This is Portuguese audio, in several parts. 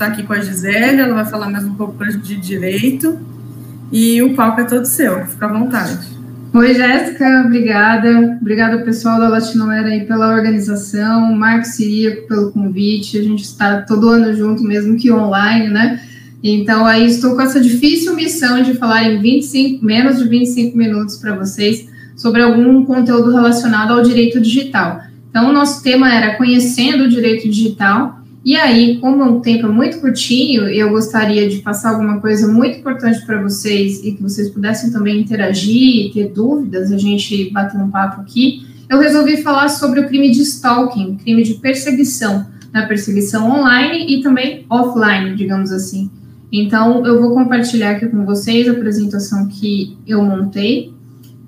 está aqui com a Gisele, ela vai falar mais um pouco de direito. E o palco é todo seu, fica à vontade. Oi, Jéssica, obrigada. Obrigada ao pessoal da Latinoera aí pela organização, Marco Siríaco pelo convite. A gente está todo ano junto, mesmo que online, né? Então, aí estou com essa difícil missão de falar em 25, menos de 25 minutos para vocês sobre algum conteúdo relacionado ao direito digital. Então, o nosso tema era conhecendo o direito digital e aí, como o tempo é muito curtinho, eu gostaria de passar alguma coisa muito importante para vocês e que vocês pudessem também interagir, ter dúvidas, a gente bater um papo aqui. Eu resolvi falar sobre o crime de stalking, crime de perseguição, na perseguição online e também offline, digamos assim. Então, eu vou compartilhar aqui com vocês a apresentação que eu montei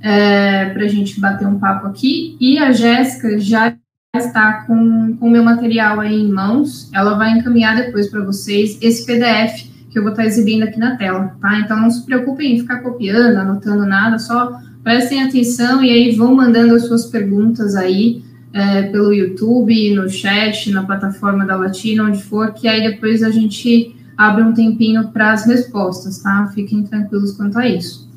é, para a gente bater um papo aqui. E a Jéssica já está com o meu material aí em mãos. Ela vai encaminhar depois para vocês esse PDF que eu vou estar exibindo aqui na tela, tá? Então não se preocupem em ficar copiando, anotando nada, só prestem atenção e aí vão mandando as suas perguntas aí é, pelo YouTube, no chat, na plataforma da Latina, onde for, que aí depois a gente abre um tempinho para as respostas, tá? Fiquem tranquilos quanto a isso.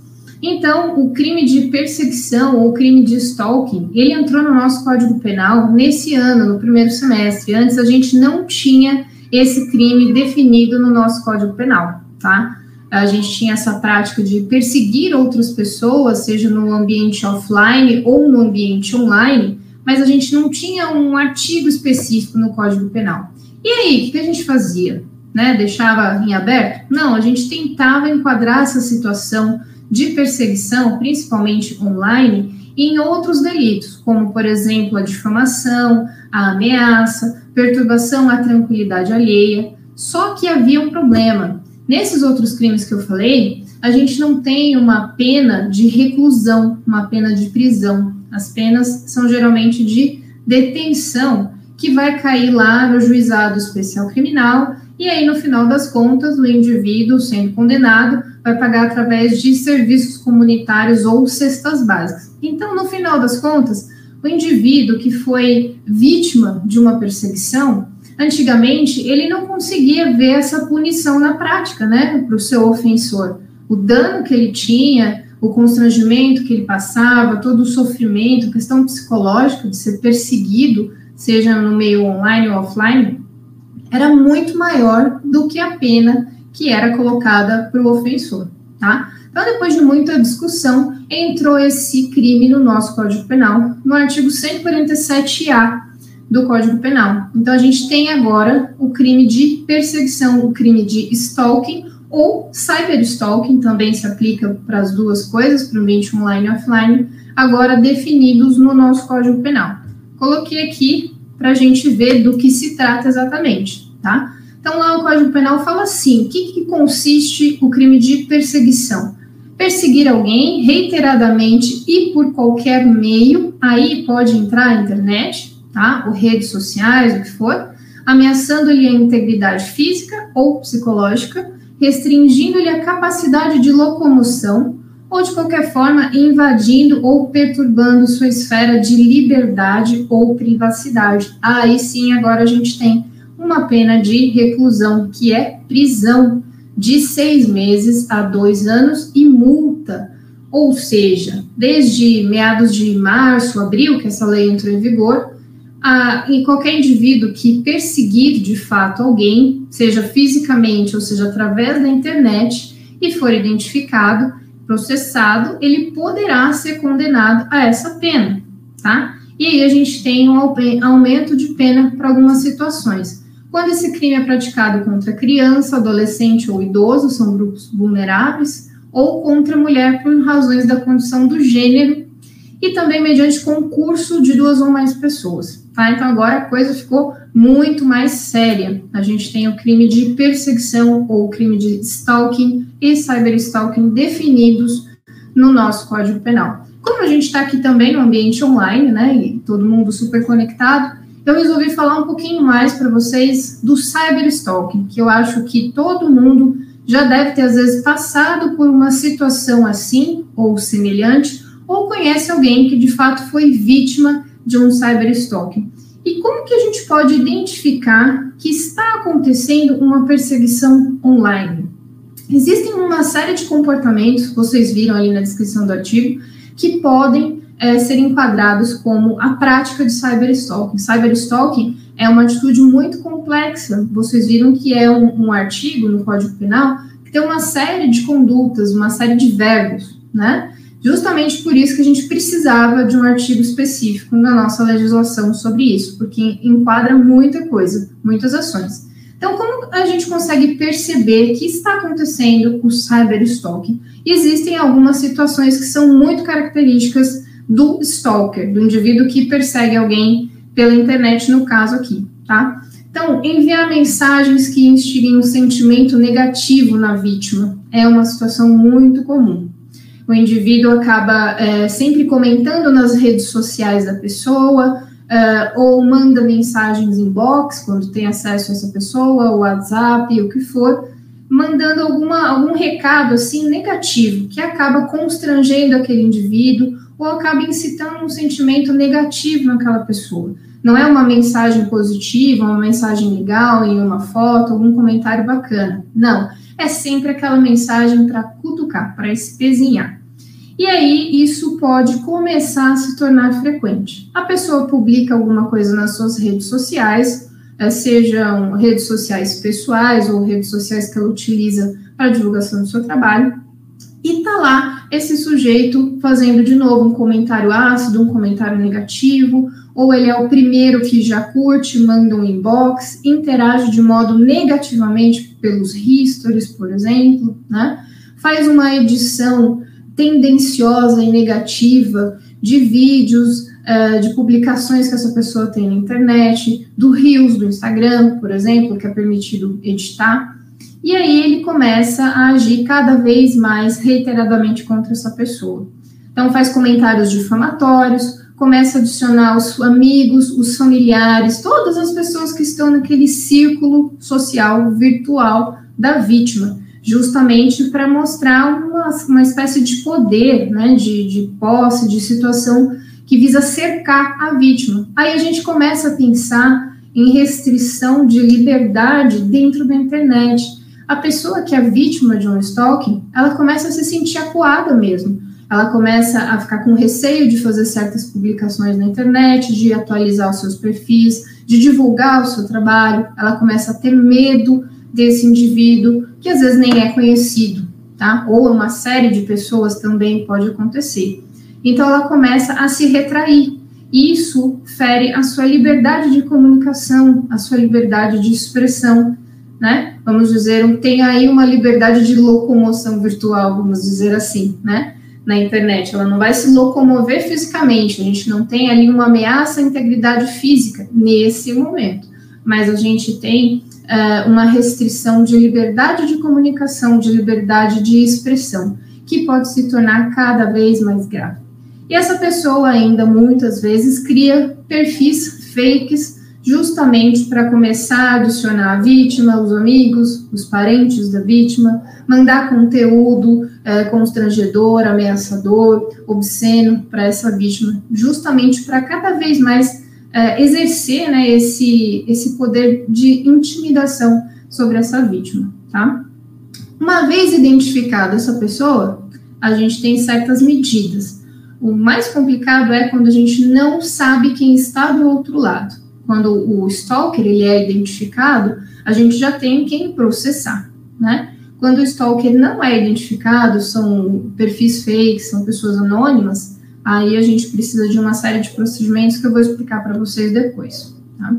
Então, o crime de perseguição ou crime de stalking, ele entrou no nosso Código Penal nesse ano, no primeiro semestre. Antes a gente não tinha esse crime definido no nosso Código Penal, tá? A gente tinha essa prática de perseguir outras pessoas, seja no ambiente offline ou no ambiente online, mas a gente não tinha um artigo específico no Código Penal. E aí, o que a gente fazia? Né? Deixava em aberto? Não, a gente tentava enquadrar essa situação de perseguição, principalmente online, em outros delitos, como, por exemplo, a difamação, a ameaça, perturbação à tranquilidade alheia. Só que havia um problema. Nesses outros crimes que eu falei, a gente não tem uma pena de reclusão, uma pena de prisão. As penas são geralmente de detenção, que vai cair lá no juizado especial criminal, e aí, no final das contas, o indivíduo sendo condenado vai pagar através de serviços comunitários ou cestas básicas. Então, no final das contas, o indivíduo que foi vítima de uma perseguição, antigamente ele não conseguia ver essa punição na prática, né, para o seu ofensor. O dano que ele tinha, o constrangimento que ele passava, todo o sofrimento, questão psicológica de ser perseguido, seja no meio online ou offline, era muito maior do que a pena que era colocada para o ofensor, tá? Então, depois de muita discussão, entrou esse crime no nosso Código Penal, no artigo 147-A do Código Penal. Então, a gente tem agora o crime de perseguição, o crime de stalking ou cyberstalking, também se aplica para as duas coisas, para o ambiente online e offline, agora definidos no nosso Código Penal. Coloquei aqui para a gente ver do que se trata exatamente, tá? Código Penal fala assim: o que, que consiste o crime de perseguição? Perseguir alguém reiteradamente e por qualquer meio, aí pode entrar a internet, tá? Ou redes sociais, o que for, ameaçando-lhe a integridade física ou psicológica, restringindo-lhe a capacidade de locomoção, ou de qualquer forma invadindo ou perturbando sua esfera de liberdade ou privacidade. Aí sim, agora a gente tem uma pena de reclusão, que é prisão de seis meses a dois anos e multa. Ou seja, desde meados de março, abril, que essa lei entrou em vigor, a, em qualquer indivíduo que perseguir de fato alguém, seja fisicamente ou seja através da internet, e for identificado, processado, ele poderá ser condenado a essa pena, tá? E aí a gente tem um aumento de pena para algumas situações. Quando esse crime é praticado contra criança, adolescente ou idoso, são grupos vulneráveis, ou contra mulher por razões da condição do gênero, e também mediante concurso de duas ou mais pessoas. Tá? Então agora a coisa ficou muito mais séria. A gente tem o crime de perseguição ou o crime de stalking e cyberstalking definidos no nosso Código Penal. Como a gente está aqui também no ambiente online, né, e todo mundo super conectado, eu resolvi falar um pouquinho mais para vocês do cyberstalking, que eu acho que todo mundo já deve ter, às vezes, passado por uma situação assim ou semelhante, ou conhece alguém que de fato foi vítima de um cyberstalking. E como que a gente pode identificar que está acontecendo uma perseguição online? Existem uma série de comportamentos, vocês viram ali na descrição do artigo, que podem é, ser enquadrados como a prática de cyberstalking. Cyberstalking é uma atitude muito complexa. Vocês viram que é um, um artigo no Código Penal que tem uma série de condutas, uma série de verbos, né? Justamente por isso que a gente precisava de um artigo específico na nossa legislação sobre isso, porque enquadra muita coisa, muitas ações. Então, como a gente consegue perceber que está acontecendo o cyberstalking? Existem algumas situações que são muito características do stalker, do indivíduo que persegue alguém pela internet, no caso aqui, tá? Então, enviar mensagens que instiguem um sentimento negativo na vítima é uma situação muito comum. O indivíduo acaba é, sempre comentando nas redes sociais da pessoa, é, ou manda mensagens inbox quando tem acesso a essa pessoa, o WhatsApp, o que for, mandando alguma, algum recado assim negativo que acaba constrangendo aquele indivíduo ou acaba incitando um sentimento negativo naquela pessoa. Não é uma mensagem positiva, uma mensagem legal em uma foto, algum comentário bacana. Não, é sempre aquela mensagem para cutucar, para espezinhar. E aí isso pode começar a se tornar frequente. A pessoa publica alguma coisa nas suas redes sociais, eh, sejam redes sociais pessoais ou redes sociais que ela utiliza para divulgação do seu trabalho, e tá lá esse sujeito fazendo de novo um comentário ácido, um comentário negativo, ou ele é o primeiro que já curte, manda um inbox, interage de modo negativamente pelos histories, por exemplo, né? Faz uma edição tendenciosa e negativa de vídeos, uh, de publicações que essa pessoa tem na internet, do Reels do Instagram, por exemplo, que é permitido editar. E aí ele começa a agir cada vez mais reiteradamente contra essa pessoa. Então faz comentários difamatórios, começa a adicionar os amigos, os familiares, todas as pessoas que estão naquele círculo social virtual da vítima, justamente para mostrar uma, uma espécie de poder, né, de, de posse, de situação que visa cercar a vítima. Aí a gente começa a pensar em restrição de liberdade dentro da internet a pessoa que é vítima de um stalking, ela começa a se sentir acuada mesmo. Ela começa a ficar com receio de fazer certas publicações na internet, de atualizar os seus perfis, de divulgar o seu trabalho. Ela começa a ter medo desse indivíduo, que às vezes nem é conhecido, tá? Ou uma série de pessoas também pode acontecer. Então ela começa a se retrair. Isso fere a sua liberdade de comunicação, a sua liberdade de expressão né? Vamos dizer, tem aí uma liberdade de locomoção virtual, vamos dizer assim, né? Na internet, ela não vai se locomover fisicamente, a gente não tem ali uma ameaça à integridade física nesse momento, mas a gente tem uh, uma restrição de liberdade de comunicação, de liberdade de expressão, que pode se tornar cada vez mais grave. E essa pessoa ainda muitas vezes cria perfis fakes justamente para começar a adicionar a vítima, os amigos, os parentes da vítima, mandar conteúdo é, constrangedor, ameaçador, obsceno para essa vítima, justamente para cada vez mais é, exercer né, esse, esse poder de intimidação sobre essa vítima, tá? Uma vez identificada essa pessoa, a gente tem certas medidas. O mais complicado é quando a gente não sabe quem está do outro lado quando o stalker ele é identificado, a gente já tem quem processar, né? Quando o stalker não é identificado, são perfis fakes, são pessoas anônimas, aí a gente precisa de uma série de procedimentos que eu vou explicar para vocês depois, tá?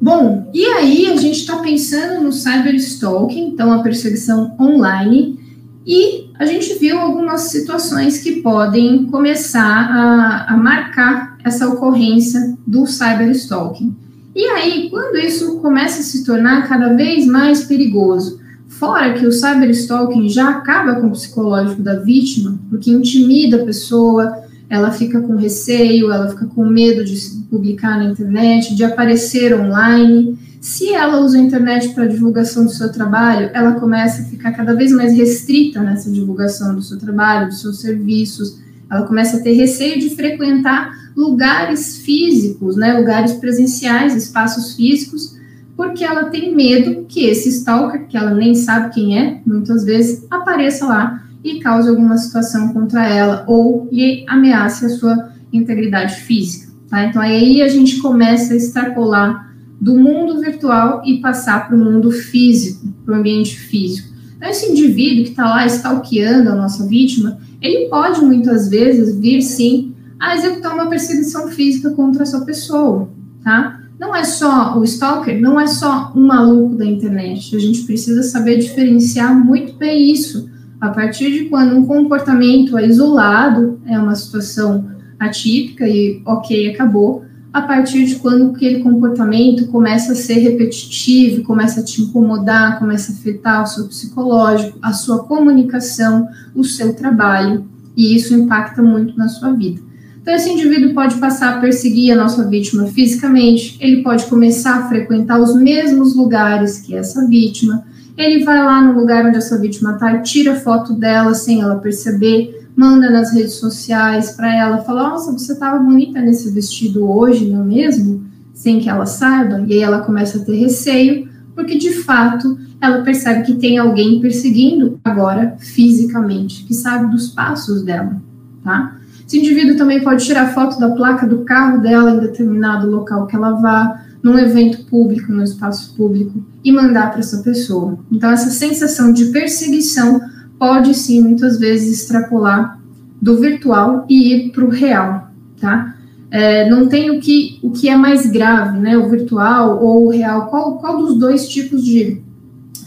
Bom, e aí a gente está pensando no cyberstalking, então a perseguição online, e a gente viu algumas situações que podem começar a, a marcar essa ocorrência do cyberstalking. E aí, quando isso começa a se tornar cada vez mais perigoso, fora que o cyberstalking já acaba com o psicológico da vítima, porque intimida a pessoa, ela fica com receio, ela fica com medo de publicar na internet, de aparecer online. Se ela usa a internet para divulgação do seu trabalho, ela começa a ficar cada vez mais restrita nessa divulgação do seu trabalho, dos seus serviços, ela começa a ter receio de frequentar lugares físicos, né, lugares presenciais, espaços físicos, porque ela tem medo que esse stalker, que ela nem sabe quem é, muitas vezes, apareça lá e cause alguma situação contra ela ou lhe ameace a sua integridade física. Tá? Então aí a gente começa a extrapolar do mundo virtual e passar para o mundo físico, para o ambiente físico. Então esse indivíduo que está lá stalkeando a nossa vítima, ele pode muitas vezes vir sim a executar uma perseguição física contra essa pessoa, tá? Não é só o stalker, não é só um maluco da internet. A gente precisa saber diferenciar muito bem isso. A partir de quando um comportamento é isolado, é uma situação atípica e ok, acabou. A partir de quando aquele comportamento começa a ser repetitivo, começa a te incomodar, começa a afetar o seu psicológico, a sua comunicação, o seu trabalho, e isso impacta muito na sua vida. Então, esse indivíduo pode passar a perseguir a nossa vítima fisicamente, ele pode começar a frequentar os mesmos lugares que essa vítima, ele vai lá no lugar onde essa vítima está, tira foto dela sem ela perceber, manda nas redes sociais para ela, fala: Nossa, você estava bonita nesse vestido hoje, não é mesmo? Sem que ela saiba, e aí ela começa a ter receio, porque de fato ela percebe que tem alguém perseguindo agora fisicamente, que sabe dos passos dela, tá? Esse indivíduo também pode tirar foto da placa do carro dela em determinado local que ela vá, num evento público, no espaço público, e mandar para essa pessoa. Então, essa sensação de perseguição pode sim, muitas vezes, extrapolar do virtual e ir para o real, tá? É, não tem o que, o que é mais grave, né? O virtual ou o real. Qual, qual dos dois tipos de,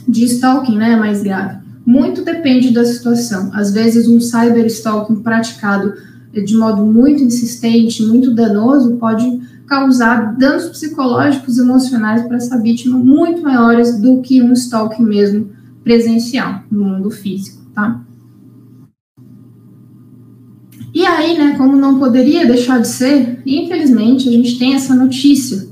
de stalking né, é mais grave? Muito depende da situação. Às vezes, um cyber stalking praticado de modo muito insistente, muito danoso, pode causar danos psicológicos e emocionais para essa vítima muito maiores do que um stalking mesmo presencial no mundo físico, tá? E aí, né, como não poderia deixar de ser, infelizmente a gente tem essa notícia.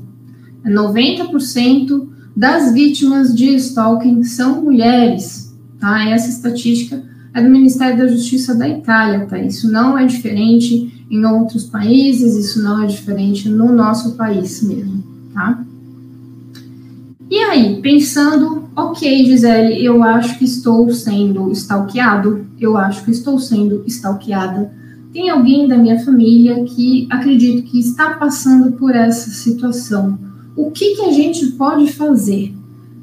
90% das vítimas de stalking são mulheres, tá? Essa estatística é do Ministério da Justiça da Itália, tá? Isso não é diferente em outros países, isso não é diferente no nosso país mesmo, tá? E aí, pensando, ok, Gisele, eu acho que estou sendo stalkeado, eu acho que estou sendo stalkeada. Tem alguém da minha família que acredito que está passando por essa situação. O que, que a gente pode fazer?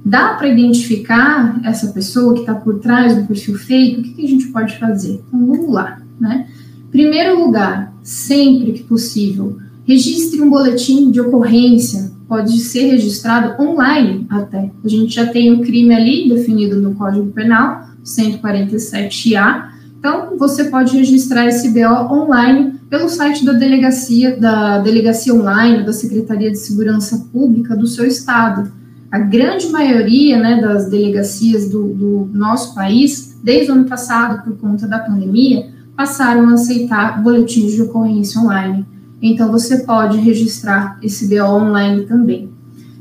Dá para identificar essa pessoa que está por trás do perfil fake? O que, que, a gente pode fazer? Então vamos lá, né? Primeiro lugar, sempre que possível, registre um boletim de ocorrência. Pode ser registrado online até. A gente já tem o crime ali definido no Código Penal, 147A. Então, você pode registrar esse BO online pelo site da delegacia, da delegacia online da Secretaria de Segurança Pública do seu estado a grande maioria né, das delegacias do, do, nosso país, desde o ano passado, por conta da pandemia, passaram a aceitar boletins de ocorrência online. Então, você pode registrar esse BO online também.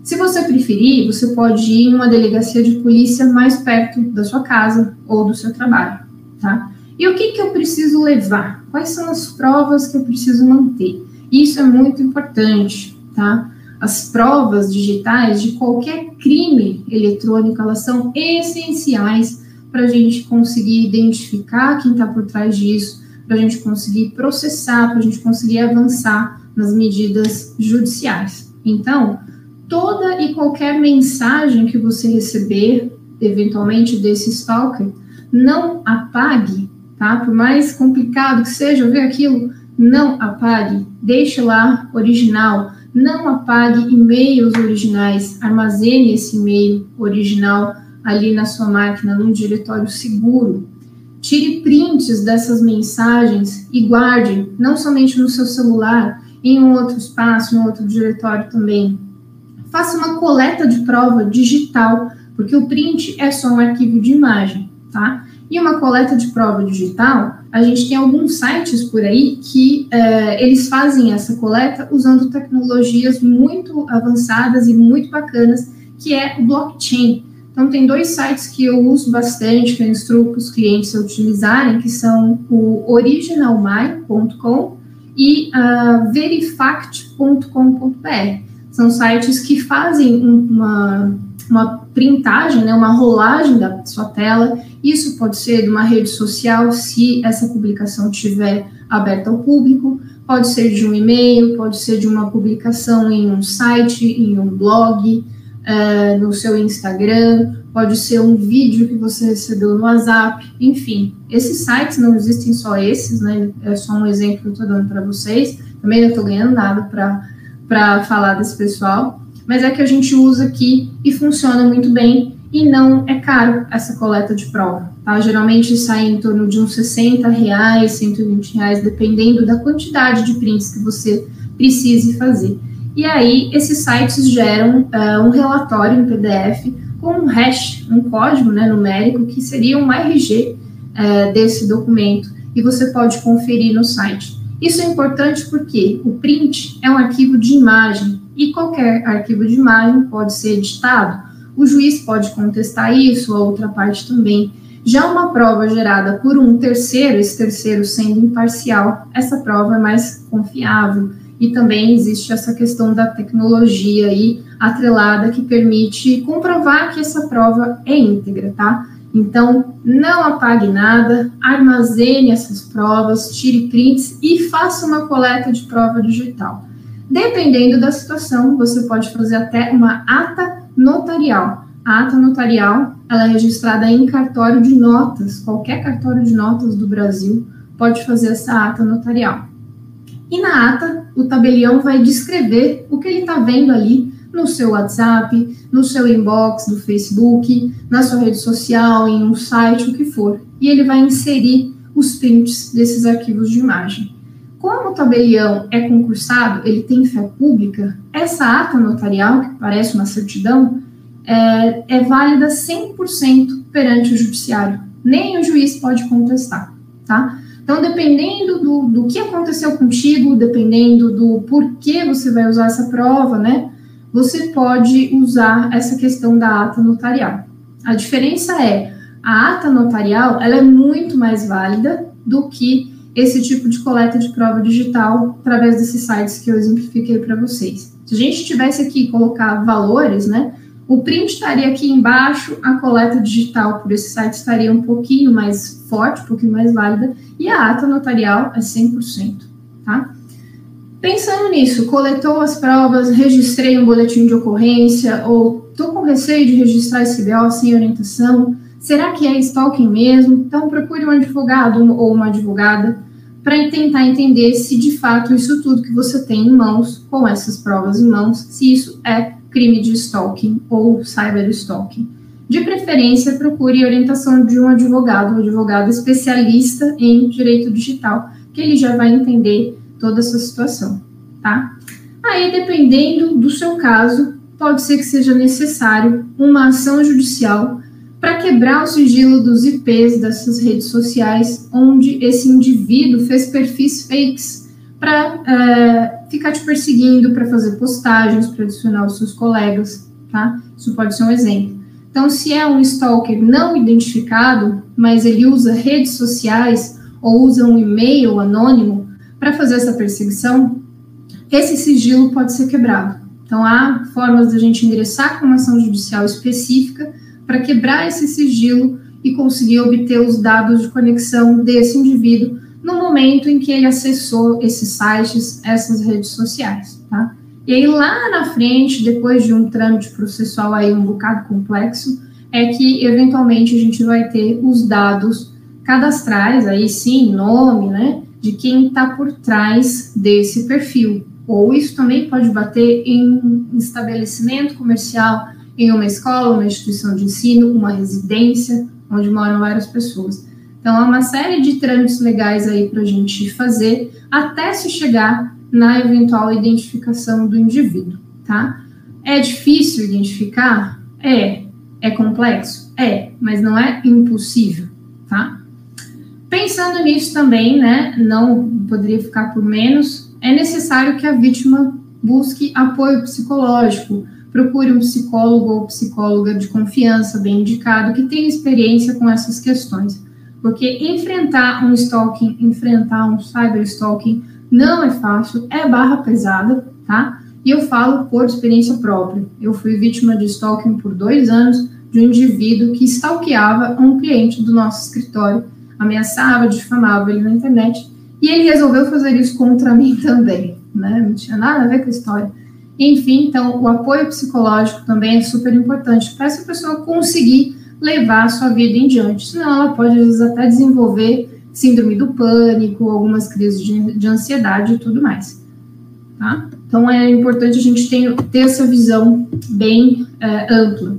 Se você preferir, você pode ir em uma delegacia de polícia mais perto da sua casa ou do seu trabalho, tá? E o que, que eu preciso levar? Quais são as provas que eu preciso manter? Isso é muito importante, tá? as provas digitais de qualquer crime eletrônico, elas são essenciais para a gente conseguir identificar quem está por trás disso, para a gente conseguir processar, para a gente conseguir avançar nas medidas judiciais. Então, toda e qualquer mensagem que você receber, eventualmente desse stalker, não apague, tá? Por mais complicado que seja ver aquilo, não apague, deixe lá original não apague e-mails originais, armazene esse e-mail original ali na sua máquina, num diretório seguro. Tire prints dessas mensagens e guarde, não somente no seu celular, em um outro espaço, em um outro diretório também. Faça uma coleta de prova digital, porque o print é só um arquivo de imagem, tá? E uma coleta de prova digital a gente tem alguns sites por aí que é, eles fazem essa coleta usando tecnologias muito avançadas e muito bacanas, que é o blockchain. Então, tem dois sites que eu uso bastante, que eu instruo os clientes a utilizarem, que são o originalmy.com e uh, verifact.com.br. São sites que fazem uma, uma printagem, né, uma rolagem da sua tela. Isso pode ser de uma rede social, se essa publicação estiver aberta ao público, pode ser de um e-mail, pode ser de uma publicação em um site, em um blog, uh, no seu Instagram, pode ser um vídeo que você recebeu no WhatsApp, enfim. Esses sites não existem só esses, né? É só um exemplo que eu estou dando para vocês. Também não estou ganhando nada para falar desse pessoal, mas é que a gente usa aqui e funciona muito bem e não é caro essa coleta de prova. Tá? Geralmente sai em torno de uns 60 reais, 120 reais, dependendo da quantidade de prints que você precise fazer. E aí, esses sites geram uh, um relatório em PDF com um hash, um código né, numérico, que seria um RG uh, desse documento, e você pode conferir no site. Isso é importante porque o print é um arquivo de imagem, e qualquer arquivo de imagem pode ser editado. O juiz pode contestar isso, a outra parte também. Já uma prova gerada por um terceiro, esse terceiro sendo imparcial, essa prova é mais confiável e também existe essa questão da tecnologia aí atrelada que permite comprovar que essa prova é íntegra, tá? Então, não apague nada, armazene essas provas, tire prints e faça uma coleta de prova digital. Dependendo da situação, você pode fazer até uma ata notarial. A ata notarial ela é registrada em cartório de notas, qualquer cartório de notas do Brasil pode fazer essa ata notarial. E na ata, o tabelião vai descrever o que ele está vendo ali no seu WhatsApp, no seu inbox do Facebook, na sua rede social, em um site, o que for. E ele vai inserir os prints desses arquivos de imagem. Como o tabelião é concursado, ele tem fé pública, essa ata notarial, que parece uma certidão, é, é válida 100% perante o judiciário. Nem o juiz pode contestar, tá? Então, dependendo do, do que aconteceu contigo, dependendo do porquê você vai usar essa prova, né? Você pode usar essa questão da ata notarial. A diferença é, a ata notarial, ela é muito mais válida do que esse tipo de coleta de prova digital através desses sites que eu exemplifiquei para vocês. Se a gente tivesse aqui colocar valores, né? O print estaria aqui embaixo, a coleta digital por esse site estaria um pouquinho mais forte, um pouquinho mais válida, e a ata notarial é 100%, tá? Pensando nisso, coletou as provas, registrei um boletim de ocorrência, ou estou com receio de registrar esse BO sem orientação, será que é stalking mesmo? Então procure um advogado ou uma advogada para tentar entender se de fato isso tudo que você tem em mãos, com essas provas em mãos, se isso é crime de stalking ou cyberstalking. De preferência, procure orientação de um advogado, um advogado especialista em direito digital, que ele já vai entender toda essa situação, tá? Aí, dependendo do seu caso, pode ser que seja necessário uma ação judicial para quebrar o sigilo dos IPs dessas redes sociais, onde esse indivíduo fez perfis fakes para é, ficar te perseguindo, para fazer postagens, para adicionar os seus colegas, tá? Isso pode ser um exemplo. Então, se é um stalker não identificado, mas ele usa redes sociais ou usa um e-mail anônimo para fazer essa perseguição, esse sigilo pode ser quebrado. Então, há formas de a gente ingressar com uma ação judicial específica para quebrar esse sigilo e conseguir obter os dados de conexão desse indivíduo momento em que ele acessou esses sites, essas redes sociais, tá? E aí lá na frente, depois de um trâmite processual aí um bocado complexo, é que eventualmente a gente vai ter os dados cadastrais, aí sim, nome, né, de quem está por trás desse perfil. Ou isso também pode bater em um estabelecimento comercial, em uma escola, uma instituição de ensino, uma residência, onde moram várias pessoas. Então, há uma série de trâmites legais aí para a gente fazer até se chegar na eventual identificação do indivíduo, tá? É difícil identificar? É. É complexo? É, mas não é impossível, tá? Pensando nisso também, né, não poderia ficar por menos, é necessário que a vítima busque apoio psicológico, procure um psicólogo ou psicóloga de confiança, bem indicado, que tenha experiência com essas questões. Porque enfrentar um stalking, enfrentar um cyberstalking não é fácil, é barra pesada, tá? E eu falo por experiência própria. Eu fui vítima de stalking por dois anos de um indivíduo que stalkeava um cliente do nosso escritório, ameaçava, difamava ele na internet, e ele resolveu fazer isso contra mim também, né? Não tinha nada a ver com a história. Enfim, então, o apoio psicológico também é super importante para essa pessoa conseguir levar a sua vida em diante. Senão, ela pode, às vezes, até desenvolver síndrome do pânico, algumas crises de, de ansiedade e tudo mais. Tá? Então, é importante a gente ter, ter essa visão bem é, ampla.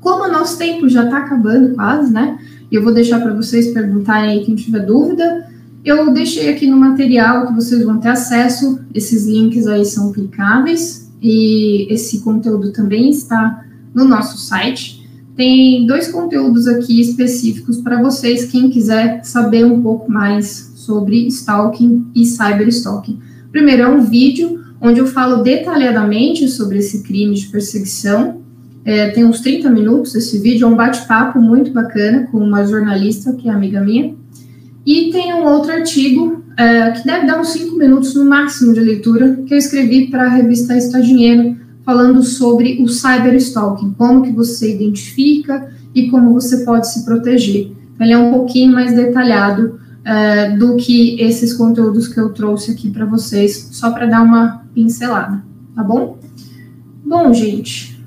Como o nosso tempo já está acabando quase, né? Eu vou deixar para vocês perguntarem aí quem tiver dúvida. Eu deixei aqui no material que vocês vão ter acesso, esses links aí são clicáveis e esse conteúdo também está no nosso site. Tem dois conteúdos aqui específicos para vocês, quem quiser saber um pouco mais sobre stalking e cyberstalking. Primeiro é um vídeo onde eu falo detalhadamente sobre esse crime de perseguição. É, tem uns 30 minutos esse vídeo, é um bate-papo muito bacana com uma jornalista que é amiga minha. E tem um outro artigo é, que deve dar uns 5 minutos no máximo de leitura, que eu escrevi para a revista Está Dinheiro, falando sobre o cyberstalking, como que você identifica e como você pode se proteger. Ele é um pouquinho mais detalhado uh, do que esses conteúdos que eu trouxe aqui para vocês, só para dar uma pincelada, tá bom? Bom, gente,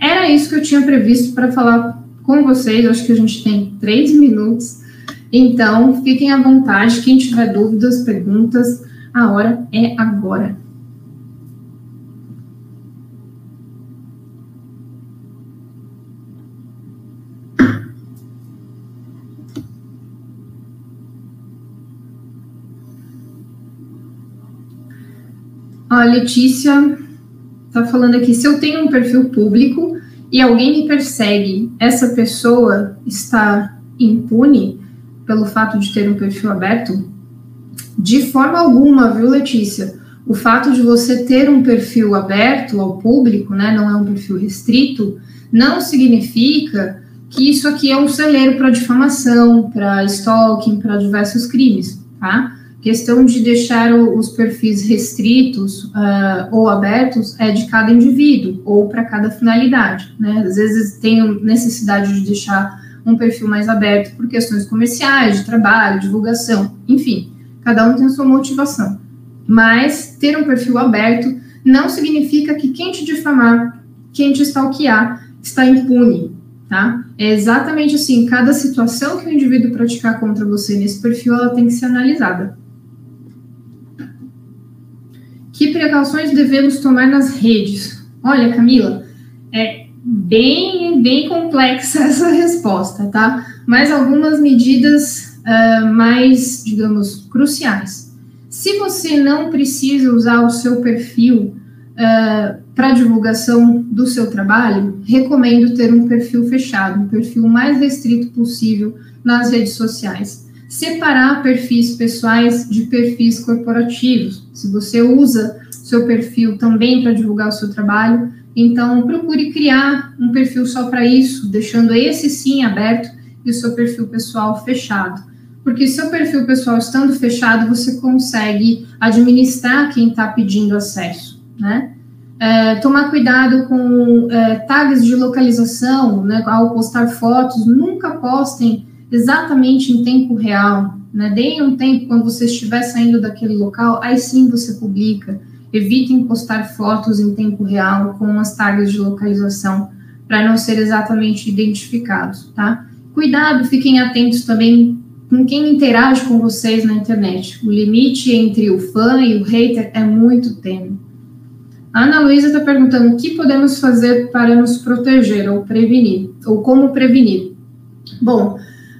era isso que eu tinha previsto para falar com vocês. Acho que a gente tem três minutos, então fiquem à vontade. Quem tiver dúvidas, perguntas, a hora é agora. Letícia está falando aqui: se eu tenho um perfil público e alguém me persegue, essa pessoa está impune pelo fato de ter um perfil aberto? De forma alguma, viu, Letícia? O fato de você ter um perfil aberto ao público, né, não é um perfil restrito, não significa que isso aqui é um celeiro para difamação, para stalking, para diversos crimes, tá? Questão de deixar os perfis restritos uh, ou abertos é de cada indivíduo ou para cada finalidade, né? Às vezes tem necessidade de deixar um perfil mais aberto por questões comerciais, de trabalho, divulgação, enfim, cada um tem a sua motivação. Mas ter um perfil aberto não significa que quem te difamar, quem te stalkear, está impune, tá? É exatamente assim, cada situação que o indivíduo praticar contra você nesse perfil, ela tem que ser analisada. Que precauções devemos tomar nas redes? Olha, Camila, é bem, bem complexa essa resposta, tá? Mas algumas medidas uh, mais, digamos, cruciais. Se você não precisa usar o seu perfil uh, para divulgação do seu trabalho, recomendo ter um perfil fechado, um perfil mais restrito possível nas redes sociais separar perfis pessoais de perfis corporativos. Se você usa seu perfil também para divulgar o seu trabalho, então procure criar um perfil só para isso, deixando esse sim aberto e o seu perfil pessoal fechado. Porque seu perfil pessoal estando fechado, você consegue administrar quem está pedindo acesso, né? É, tomar cuidado com é, tags de localização, né? Ao postar fotos, nunca postem exatamente em tempo real, né? Deem um tempo quando você estiver saindo daquele local, aí sim você publica. Evitem postar fotos em tempo real com as tags de localização para não ser exatamente identificados, tá? Cuidado, fiquem atentos também com quem interage com vocês na internet. O limite entre o fã e o hater é muito tênue. A Ana Luísa está perguntando o que podemos fazer para nos proteger ou prevenir, ou como prevenir. Bom,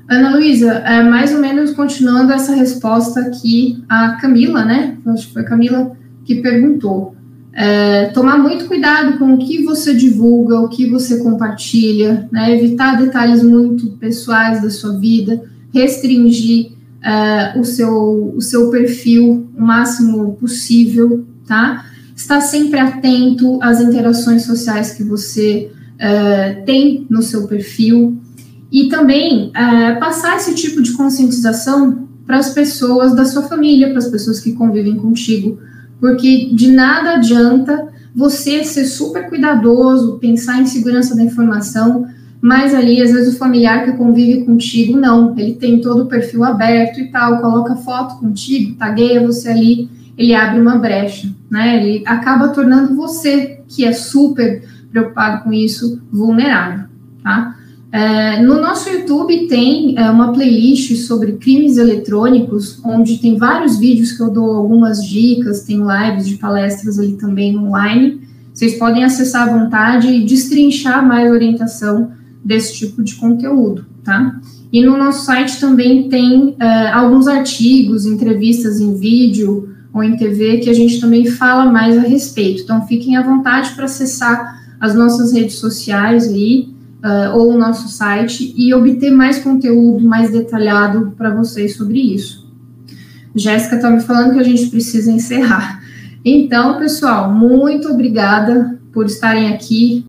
Ana Luísa, é, mais ou menos continuando essa resposta que a Camila, né? Acho que foi a Camila que perguntou. É, tomar muito cuidado com o que você divulga, o que você compartilha, né? Evitar detalhes muito pessoais da sua vida, restringir é, o, seu, o seu perfil o máximo possível, tá? estar sempre atento às interações sociais que você uh, tem no seu perfil e também uh, passar esse tipo de conscientização para as pessoas da sua família, para as pessoas que convivem contigo, porque de nada adianta você ser super cuidadoso, pensar em segurança da informação, mas ali, às vezes, o familiar que convive contigo, não, ele tem todo o perfil aberto e tal, coloca foto contigo, tagueia você ali, ele abre uma brecha, né? Ele acaba tornando você, que é super preocupado com isso, vulnerável, tá? É, no nosso YouTube tem é, uma playlist sobre crimes eletrônicos, onde tem vários vídeos que eu dou algumas dicas, tem lives de palestras ali também online. Vocês podem acessar à vontade e destrinchar mais orientação desse tipo de conteúdo, tá? E no nosso site também tem uh, alguns artigos, entrevistas em vídeo ou em TV que a gente também fala mais a respeito. Então fiquem à vontade para acessar as nossas redes sociais aí uh, ou o nosso site e obter mais conteúdo mais detalhado para vocês sobre isso. Jéssica está me falando que a gente precisa encerrar. Então, pessoal, muito obrigada por estarem aqui